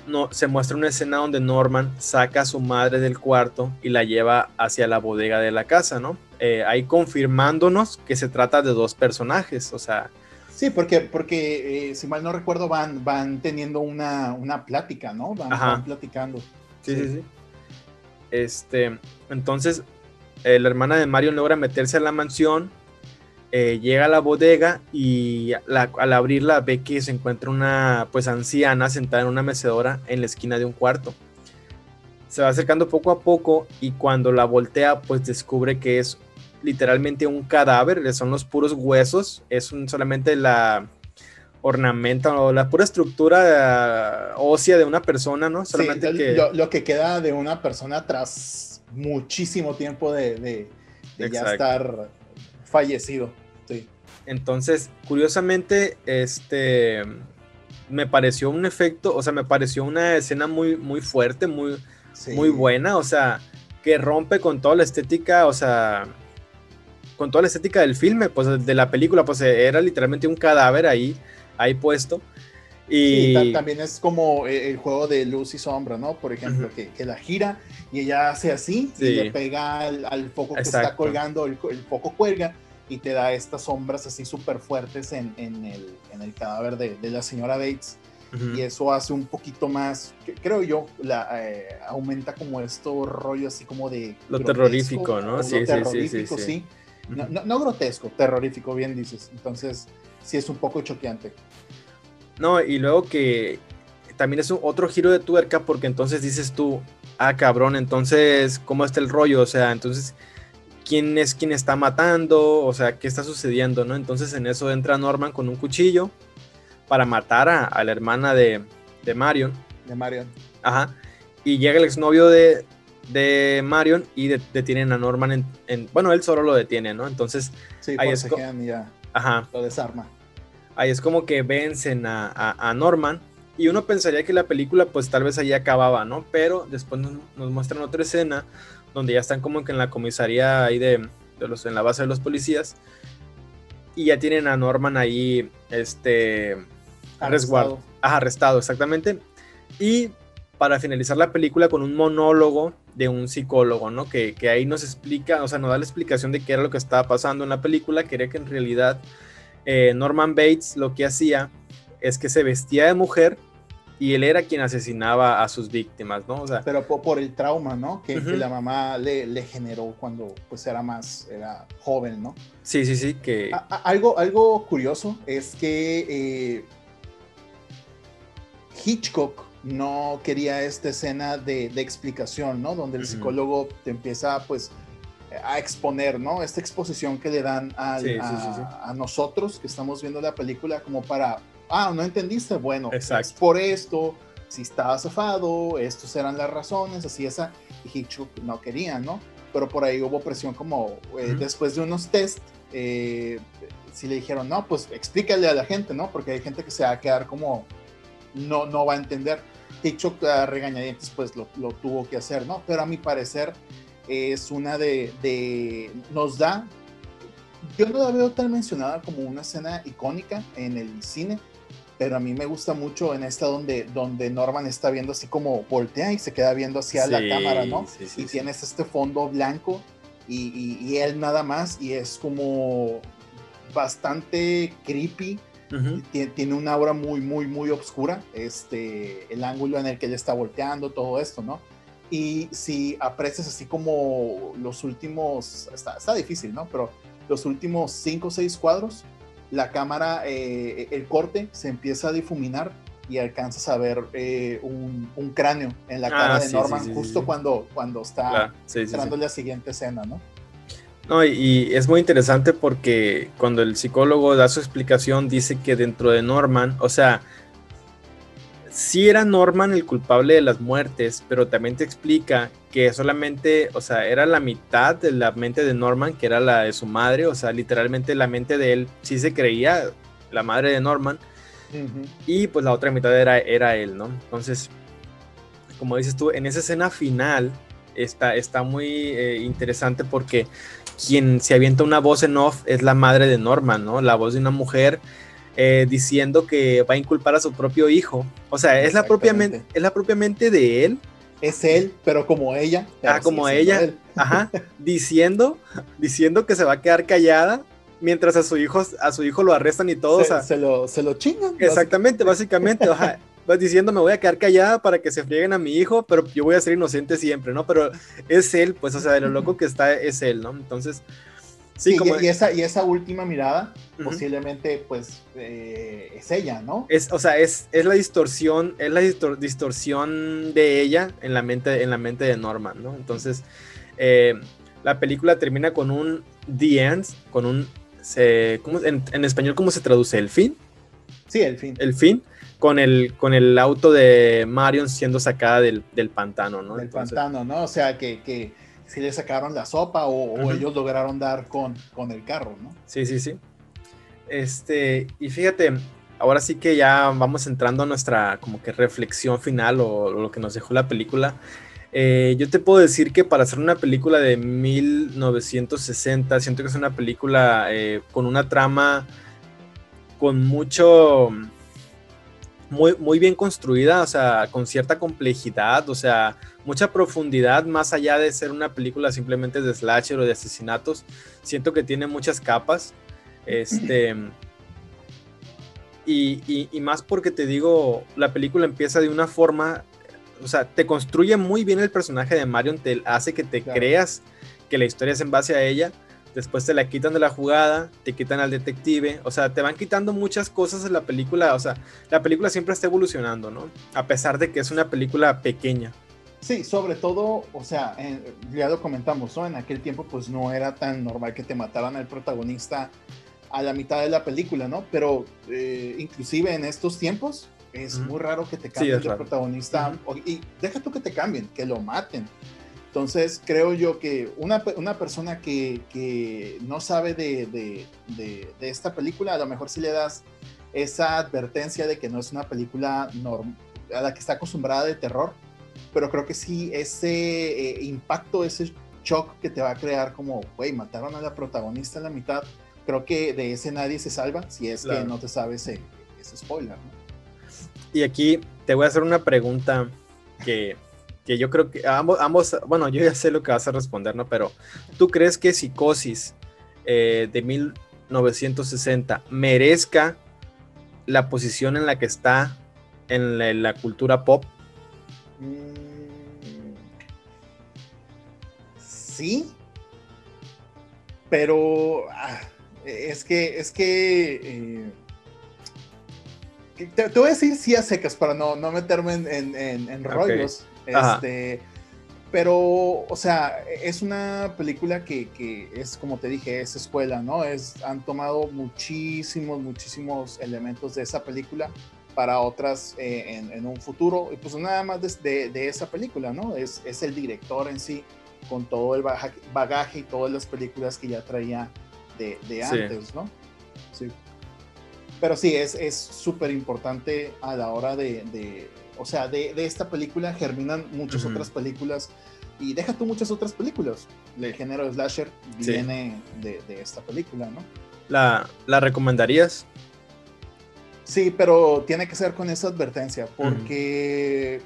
[SPEAKER 1] no, se muestra una escena donde Norman saca a su madre del cuarto y la lleva hacia la bodega de la casa, ¿no? Eh, ahí confirmándonos que se trata de dos personajes, o sea...
[SPEAKER 2] Sí, porque, porque eh, si mal no recuerdo van, van teniendo una, una plática, ¿no? Van, platicando.
[SPEAKER 1] Sí, sí, sí, Este, entonces, eh, la hermana de Mario logra meterse a la mansión, llega a la bodega y al abrirla ve que se encuentra una pues anciana sentada en una mecedora en la esquina de un cuarto. Se va acercando poco a poco y cuando la voltea pues descubre que es literalmente un cadáver, son los puros huesos, es solamente la ornamenta o la pura estructura ósea de una persona, ¿no? Solamente
[SPEAKER 2] que... Lo, que queda de una persona tras muchísimo tiempo de, ya estar fallecido. Sí.
[SPEAKER 1] Entonces, curiosamente, este me pareció un efecto, o sea, me pareció una escena muy, muy fuerte, muy, muy buena, o sea, que rompe con toda la estética, o sea, con toda la estética del filme, pues de la película, pues era literalmente un cadáver ahí, ahí puesto.
[SPEAKER 2] Y también es como eh, el juego de luz y sombra, ¿no? Por ejemplo, que, que, la gira y ella hace así y le pega al, foco que está colgando, el, foco cuelga y te da estas sombras así súper fuertes en, en, el, en, el, cadáver de, de la señora Bates. Y eso hace un poquito más, creo yo, la, eh, aumenta como esto rollo así como de...
[SPEAKER 1] Lo terrorífico, ¿no?
[SPEAKER 2] Sí, sí, sí, sí, no, grotesco, terrorífico, bien dices. Entonces, sí es un poco choqueante.
[SPEAKER 1] No, y luego que también es un otro giro de tuerca porque entonces dices tú, ah, cabrón, entonces, ¿cómo está el rollo? O sea, entonces, ¿quién es quien está matando? O sea, ¿qué está sucediendo? ¿no? Entonces en eso entra Norman con un cuchillo para matar a, la hermana de, de Marion.
[SPEAKER 2] De Marion.
[SPEAKER 1] Ajá. Y llega el exnovio de, de Marion y detienen a Norman en, bueno, él solo lo detiene, ¿no? Entonces
[SPEAKER 2] ahí es ya Ajá. lo desarma.
[SPEAKER 1] Ahí es como que vencen a, Norman y uno pensaría que la película pues tal vez ahí acababa, ¿no? Pero después nos, muestran otra escena donde ya están como que en la comisaría ahí de, los, en la base de los policías y ya tienen a Norman ahí, este, arrestado. Arrestado, exactamente. Y para finalizar la película con un monólogo de un psicólogo, ¿no? Que, ahí nos explica, o sea, nos da la explicación de qué era lo que estaba pasando en la película, que era que en realidad eh, Norman Bates lo que hacía es que se vestía de mujer y él era quien asesinaba a sus víctimas, ¿no? O sea,
[SPEAKER 2] Pero por, el trauma, ¿no? Que, la mamá le, generó cuando pues era más, era joven, ¿no?
[SPEAKER 1] Sí, sí, sí, que...
[SPEAKER 2] algo, algo curioso es que eh, Hitchcock no quería esta escena de, explicación, ¿no? Donde el psicólogo te empieza, pues, a exponer, ¿no? Esta exposición que le dan a, nosotros que estamos viendo la película como para, ah, no entendiste, bueno,
[SPEAKER 1] Exacto.
[SPEAKER 2] por esto, si estaba zafado, estas eran las razones, así esa, y Hitchcock no quería, ¿no? Pero por ahí hubo presión como eh, después de unos test, eh, si le dijeron, no, pues explícale a la gente, ¿no? Porque hay gente que se va a quedar como, no, no va a entender. Hitchcock a regañadientes pues lo, tuvo que hacer, ¿no? Pero a mi parecer es una de, nos da, yo no la veo tan mencionada como una escena icónica en el cine, pero a mí me gusta mucho en esta donde, donde Norman está viendo así como voltea y se queda viendo hacia la cámara, ¿no? y tienes este fondo blanco y, y, él nada más y es como bastante creepy tiene, una aura muy, muy, muy oscura, este, el ángulo en el que ella está volteando, todo esto, ¿no? Y si aprecias así como los últimos, está, está difícil, ¿no? Pero los últimos cinco o seis cuadros, la cámara, eh, el corte se empieza a difuminar y alcanzas a ver eh, un, un, cráneo en la ah, cara de Norman justo cuando, cuando está entrando la siguiente escena, ¿no?
[SPEAKER 1] No, y, es muy interesante porque cuando el psicólogo da su explicación dice que dentro de Norman, o sea, sí era Norman el culpable de las muertes, pero también te explica que solamente, o sea, era la mitad de la mente de Norman, que era la de su madre, o sea, literalmente la mente de él sí se creía la madre de Norman, y pues la otra mitad era, era él, ¿no? Entonces, como dices tú, en esa escena final está, está muy eh, interesante porque quien se avienta una voz en off es la madre de Norman, ¿no? La voz de una mujer eh, diciendo que va a inculpar a su propio hijo. O sea, es la, propiamente, es la propiamente de él.
[SPEAKER 2] Es él, pero como ella.
[SPEAKER 1] Ah, como ella. Ajá. diciendo, diciendo que se va a quedar callada mientras a su hijo, a su hijo lo arrestan y todo.
[SPEAKER 2] Se, se lo, se lo chingan.
[SPEAKER 1] Exactamente, básicamente. básicamente vas diciendo me voy a quedar callada para que se frieguen a mi hijo, pero yo voy a ser inocente siempre, ¿no? Pero es él, pues, o sea, de lo loco que está es él, ¿no? Entonces,
[SPEAKER 2] sí, como... y, esa, y esa última mirada, posiblemente, pues, eh, es ella, ¿no?
[SPEAKER 1] Es, o sea, es, es la distorsión, es la distorsión de ella en la mente, en la mente de Norman, ¿no? Entonces, eh, la película termina con un The End, con un, se, en, en español, ¿cómo se traduce? ¿El fin?
[SPEAKER 2] Sí, el fin.
[SPEAKER 1] El fin con el, con el auto de Marion siendo sacada del, pantano, ¿no?
[SPEAKER 2] Del pantano, ¿no? O sea, que, que si le sacaron la sopa o, ellos lograron dar con, con el carro, ¿no?
[SPEAKER 1] Sí, sí, sí. Este, y fíjate, ahora sí que ya vamos entrando a nuestra como que reflexión final o, lo que nos dejó la película. Eh, yo te puedo decir que para hacer una película de 1960, siento que es una película eh, con una trama con mucho muy, muy bien construida, o sea, con cierta complejidad, o sea, mucha profundidad, más allá de ser una película simplemente de slasher o de asesinatos. Siento que tiene muchas capas. Este. Y, y, más porque te digo, la película empieza de una forma, o sea, te construye muy bien el personaje de Marion, te hace que te creas que la historia es en base a ella, después te la quitan de la jugada, te quitan al detective, o sea, te van quitando muchas cosas en la película, o sea, la película siempre está evolucionando, ¿no? A pesar de que es una película pequeña.
[SPEAKER 2] Sí, sobre todo, o sea, ya lo comentamos, ¿no? En aquel tiempo pues no era tan normal que te mataran al protagonista a la mitad de la película, ¿no? Pero eh, inclusive en estos tiempos es muy raro que te cambien de protagonista y deja tú que te cambien, que lo maten. Entonces, creo yo que una, una persona que, que, no sabe de, de, de, esta película, a lo mejor si le das esa advertencia de que no es una película norm a la que está acostumbrada de terror, pero creo que sí ese eh, impacto, ese shock que te va a crear como, güey, mataron a la protagonista en la mitad, creo que de ese nadie se salva si es que no te sabes ese, ese spoiler. ¿no?
[SPEAKER 1] Y aquí te voy a hacer una pregunta que que yo creo que ambos, ambos, bueno, yo ya sé lo que vas a responder, ¿no? Pero ¿tú crees que Psicosis eh, de 1960 merezca la posición en la que está en la, cultura pop? Mm,
[SPEAKER 2] sí, pero ah, es que, es que... Eh, te, voy a decir sí a secas para no, no meterme en, en, rollos. Este, pero, o sea, es una película que, que, es, como te dije, es escuela, ¿no? Es, han tomado muchísimos, muchísimos elementos de esa película para otras eh, en, un futuro. Y pues nada más de, de, esa película, ¿no? Es, es, el director en sí, con todo el bagaje y todas las películas que ya traía de, de antes, ¿no? Sí. Pero sí, es súper importante a la hora de o sea, de, esta película germinan muchas otras películas y deja tú muchas otras películas. El género slasher viene de, esta película, ¿no?
[SPEAKER 1] ¿La, ¿La recomendarías?
[SPEAKER 2] Sí, pero tiene que ser con esa advertencia, porque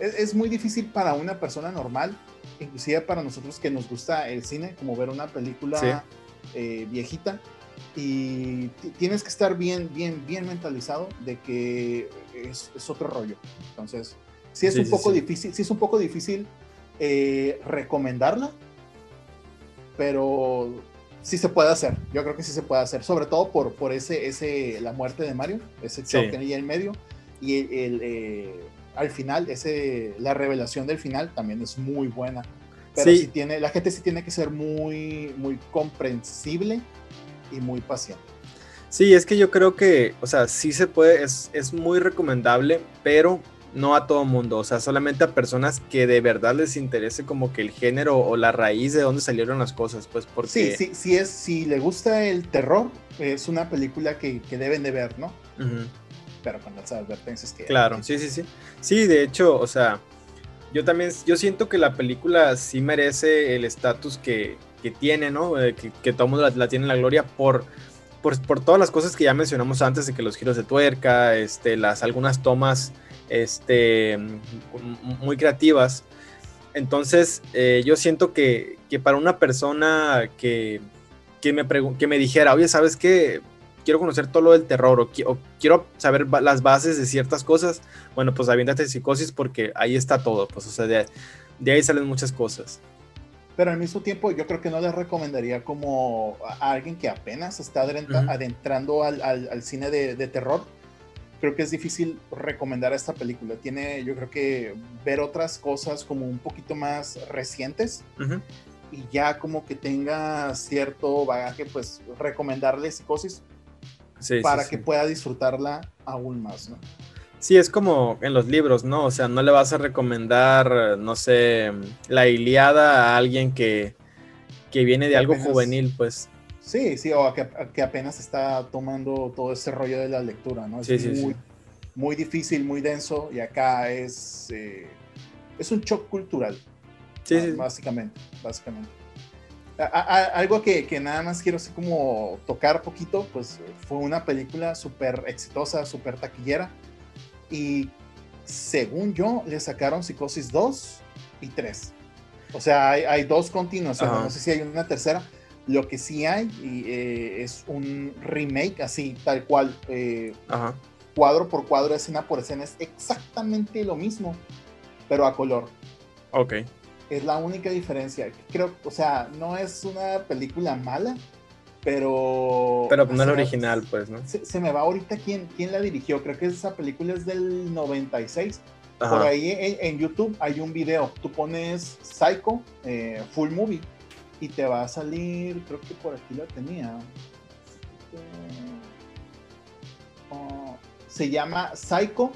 [SPEAKER 2] es, muy difícil para una persona normal, inclusive para nosotros que nos gusta el cine, como ver una película eh, viejita, y tienes que estar bien, bien, bien mentalizado de que es, otro rollo. Entonces, sí es un poco difícil, sí es un poco difícil eh, recomendarla, pero sí se puede hacer. Yo creo que sí se puede hacer, sobre todo por, por ese, ese, la muerte de Mario, ese choque ahí en medio y el, eh, al final, ese, la revelación del final también es muy buena. Pero sí. tiene, la gente sí tiene que ser muy, muy comprensible y muy paciente.
[SPEAKER 1] Sí, es que yo creo que, o sea, sí se puede, es, es muy recomendable, pero no a todo mundo, o sea, solamente a personas que de verdad les interese como que el género o la raíz de dónde salieron las cosas, pues porque...
[SPEAKER 2] Sí, sí, sí es, si le gusta el terror, es una película que, que deben de ver, ¿no? Pero con las advertencias que...
[SPEAKER 1] Claro, sí, sí, sí. Sí, de hecho, o sea, yo también, yo siento que la película sí merece el estatus que, que, tiene, ¿no? Eh, que, que todo mundo la, la tiene en la gloria por por, todas las cosas que ya mencionamos antes, de que los giros de tuerca, este, las, algunas tomas este, muy creativas. Entonces, eh, yo siento que, que, para una persona que, que, me que me dijera, oye, ¿sabes qué? Quiero conocer todo lo del terror o, quiero saber las bases de ciertas cosas, bueno, pues aviéntate psicosis porque ahí está todo, pues, o sea, de ahí salen muchas cosas
[SPEAKER 2] pero al mismo tiempo yo creo que no les recomendaría como a alguien que apenas está adentrando al, al, cine de, de, terror. Creo que es difícil recomendar esta película. Tiene, yo creo que ver otras cosas como un poquito más recientes y ya como que tenga cierto bagaje, pues recomendarle Psicosis para que pueda disfrutarla aún más, ¿no?
[SPEAKER 1] Sí, es como en los libros, ¿no? O sea, no le vas a recomendar, no sé, la Iliada a alguien que, viene de algo juvenil, pues.
[SPEAKER 2] Sí, sí, o que, apenas está tomando todo ese rollo de la lectura, ¿no? Es sí, muy, sí, muy difícil, muy denso, y acá es, eh, es un shock cultural. Sí, sí. Básicamente, básicamente. algo que, que, nada más quiero así como tocar poquito, pues fue una película súper exitosa, súper taquillera y según yo, le sacaron Psicosis 2 y 3. O sea, hay, dos continuaciones, no sé si hay una tercera. Lo que sí hay eh, es un remake así, tal cual, eh, cuadro por cuadro, escena por escena, es exactamente lo mismo, pero a color.
[SPEAKER 1] Ok.
[SPEAKER 2] Es la única diferencia. Creo, o sea, no es una película mala, pero...
[SPEAKER 1] Pero no es original, pues, ¿no?
[SPEAKER 2] Se, me va ahorita quién, quién la dirigió, creo que esa película es del 96. Por ahí en, YouTube hay un video, tú pones Psycho, eh, Full Movie, y te va a salir, creo que por aquí la tenía. Oh, se llama Psycho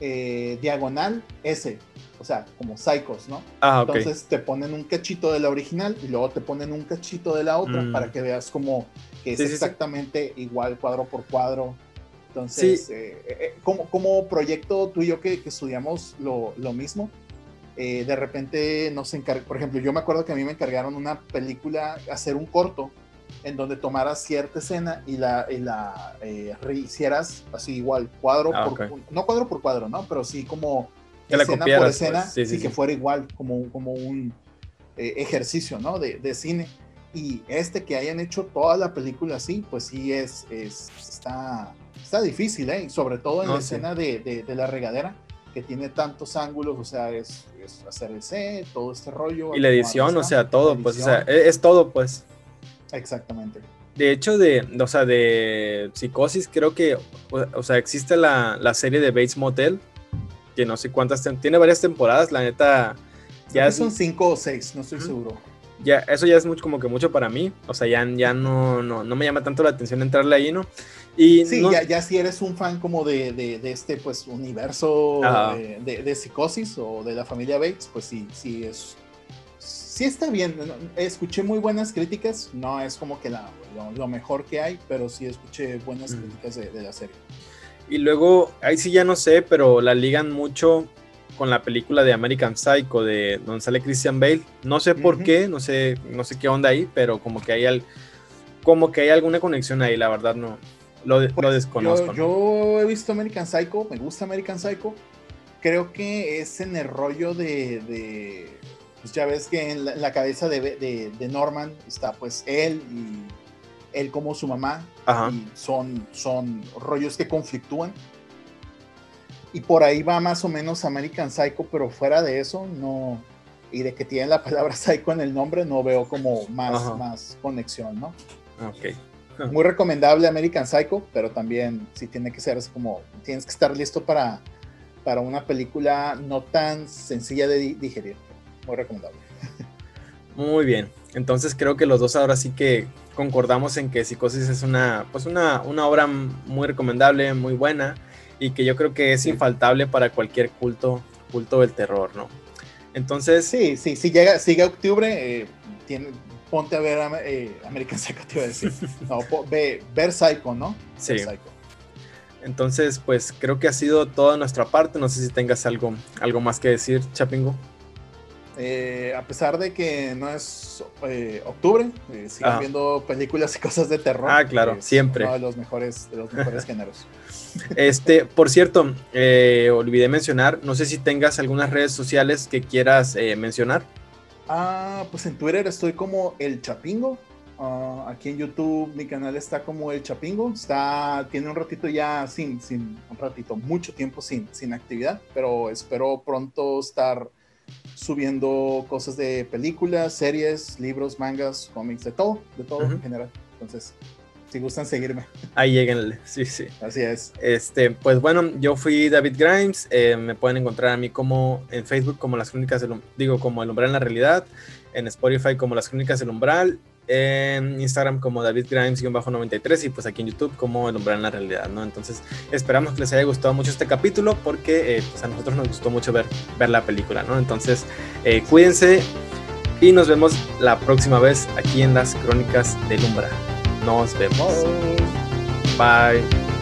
[SPEAKER 2] eh, Diagonal S sea, como psychos, ¿no?
[SPEAKER 1] Ah,
[SPEAKER 2] Entonces te ponen un cachito de la original y luego te ponen un cachito de la otra mm. para que veas como que es exactamente igual cuadro por cuadro. Entonces, eh, eh, eh, como, como, proyecto tú y yo que, estudiamos lo, lo mismo, de repente nos encargó, por ejemplo, yo me acuerdo que a mí me encargaron una película, hacer un corto en donde tomaras cierta escena y la, y la hicieras así igual, cuadro ah, por, no cuadro por cuadro, ¿no? Pero sí como escena por pues. escena, sí, que fuera igual, como, como un eh, ejercicio, ¿no? De, de, cine. Y este que hayan hecho toda la película así, pues sí es, es está, está difícil, ¿eh? sobre todo en la escena de, de, la regadera, que tiene tantos ángulos, o sea, es, es hacer el set, todo este rollo.
[SPEAKER 1] Y la edición, o sea, todo, pues, o sea, e, es, todo, pues.
[SPEAKER 2] Exactamente.
[SPEAKER 1] De hecho, de, o sea, de Psicosis, creo que, o, sea, existe la, la, serie de Bates Motel, que no sé cuántas, tiene varias temporadas, la neta.
[SPEAKER 2] Ya son cinco o seis, no estoy seguro.
[SPEAKER 1] Ya, eso ya es mucho, como que mucho para mí. O sea, ya, ya no, no, no me llama tanto la atención entrarle ahí, ¿no?
[SPEAKER 2] Y sí, ya, ya, si eres un fan como de, de, este pues universo de, de, psicosis o de la familia Bates, pues sí, sí es. Sí está bien. Escuché muy buenas críticas. No es como que la, lo, mejor que hay, pero sí escuché buenas críticas de, la serie.
[SPEAKER 1] Y luego, ahí sí ya no sé, pero la ligan mucho con la película de American Psycho, de donde sale Christian Bale. No sé por qué, no sé, no sé qué onda ahí, pero como que hay como que hay alguna conexión ahí, la verdad no lo, pues, desconozco.
[SPEAKER 2] Yo, he visto American Psycho, me gusta American Psycho. Creo que es en el rollo de, pues ya ves que en la, cabeza de, de, Norman está pues él y él como su mamá, y son, son rollos que conflictúan. Y por ahí va más o menos American Psycho, pero fuera de eso, no. Y de que tiene la palabra psycho en el nombre, no veo como más, más conexión, ¿no?
[SPEAKER 1] Ok.
[SPEAKER 2] Muy recomendable American Psycho, pero también sí tiene que ser así como, tienes que estar listo para, para una película no tan sencilla de digerir. Muy recomendable.
[SPEAKER 1] Muy bien. Entonces creo que los dos ahora sí que concordamos en que Psicosis es una, pues una, una obra muy recomendable, muy buena y que yo creo que es infaltable para cualquier culto, culto del terror, ¿no? Entonces...
[SPEAKER 2] Sí, sí, si llega, sigue octubre, eh, tiene, ponte a ver eh, American Psycho, te iba a decir. No, ve, ver Psycho, ¿no?
[SPEAKER 1] Sí. Entonces, pues creo que ha sido toda nuestra parte. No sé si tengas algo, algo más que decir, Chapingo.
[SPEAKER 2] Eh, a pesar de que no es eh, octubre, eh, ah. viendo películas y cosas de terror.
[SPEAKER 1] Ah, claro, siempre.
[SPEAKER 2] Uno de los mejores, de los mejores géneros.
[SPEAKER 1] Este, por cierto, olvidé mencionar, no sé si tengas algunas redes sociales que quieras mencionar.
[SPEAKER 2] Ah, pues en Twitter estoy como El Chapingo. Ah, aquí en YouTube mi canal está como El Chapingo. Está, tiene un ratito ya sin, sin, un ratito, mucho tiempo sin, sin actividad, pero espero pronto estar subiendo cosas de películas, series, libros, mangas, cómics, de todo, de todo en general. Entonces, si gustan seguirme.
[SPEAKER 1] Ahí lleguenle, sí, sí.
[SPEAKER 2] Así es.
[SPEAKER 1] Este, pues bueno, yo fui David Grimes, eh, me pueden encontrar a mí como en Facebook como las crónicas del, digo, como el umbral en la realidad, en Spotify como las crónicas del umbral en Instagram como David Grimes-93 y pues aquí en YouTube como El Umbral en la Realidad, ¿no? Entonces esperamos que les haya gustado mucho este capítulo porque eh, pues a nosotros nos gustó mucho ver, ver la película, ¿no? Entonces eh, cuídense y nos vemos la próxima vez aquí en las Crónicas del Umbral. Nos vemos. Bye.